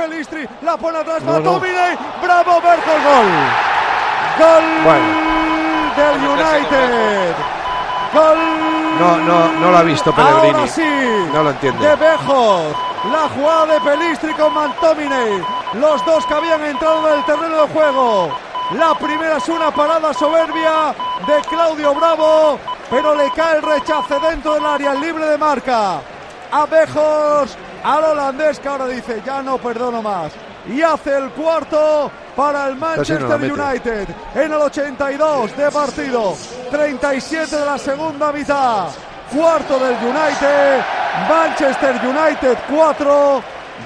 Pelistri, la pone atrás para Tomine, bravo gol. Gol del United. Gol. No, no, no lo ha visto Pellegrini. Ahora sí. No lo entiende. De Bejos. La jugada de Pelistri con Mantomine. Los dos que habían entrado en el terreno de juego. La primera es una parada soberbia de Claudio Bravo, pero le cae el rechace dentro del área libre de marca. A Bejos, al holandés que ahora dice, ya no perdono más. Y hace el cuarto para el Manchester United en el 82 de partido, 37 de la segunda mitad. Cuarto del United, Manchester United 4,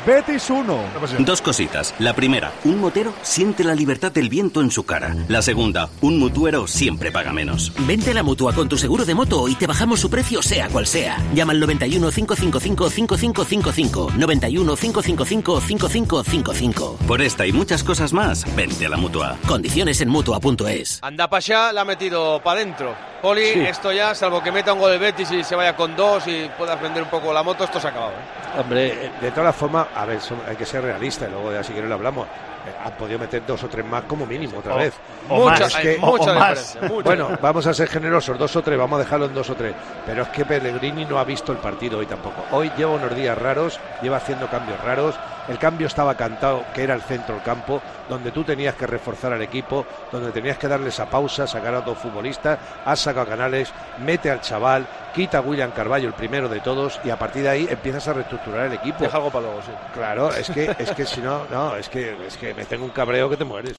Betis 1. Dos cositas. La primera, un motero siente la libertad del viento en su cara. La segunda, un mutuero siempre paga menos. Vente a la mutua con tu seguro de moto y te bajamos su precio sea cual sea. Llama al 91 555 5555. 91 555 5555. Por esta y muchas cosas más, vente a la mutua. Condiciones en mutua.es. Anda para allá, la ha metido para adentro. Poli, esto ya, salvo que meta un gol de Betis y se vaya con dos y puedas vender un poco la moto, esto se ha acabado. ¿eh? Hombre, de todas formas, a ver, hay que ser realista y luego ya si quieres lo hablamos. Eh, han podido meter dos o tres más como mínimo otra vez. muchas, más, bueno, vamos a ser generosos, dos o tres, vamos a dejarlo en dos o tres. Pero es que Pellegrini no ha visto el partido hoy tampoco. Hoy lleva unos días raros, lleva haciendo cambios raros. El cambio estaba cantado, que era el centro del campo, donde tú tenías que reforzar al equipo, donde tenías que darle esa pausa, sacar a dos futbolistas, has sacado a Canales, mete al chaval, quita a William Carballo, el primero de todos, y a partir de ahí empiezas a reestructurar el equipo. Deja algo para luego, sí. Claro, es que, es que si no, no, es que, es que me tengo un cabreo que te mueres.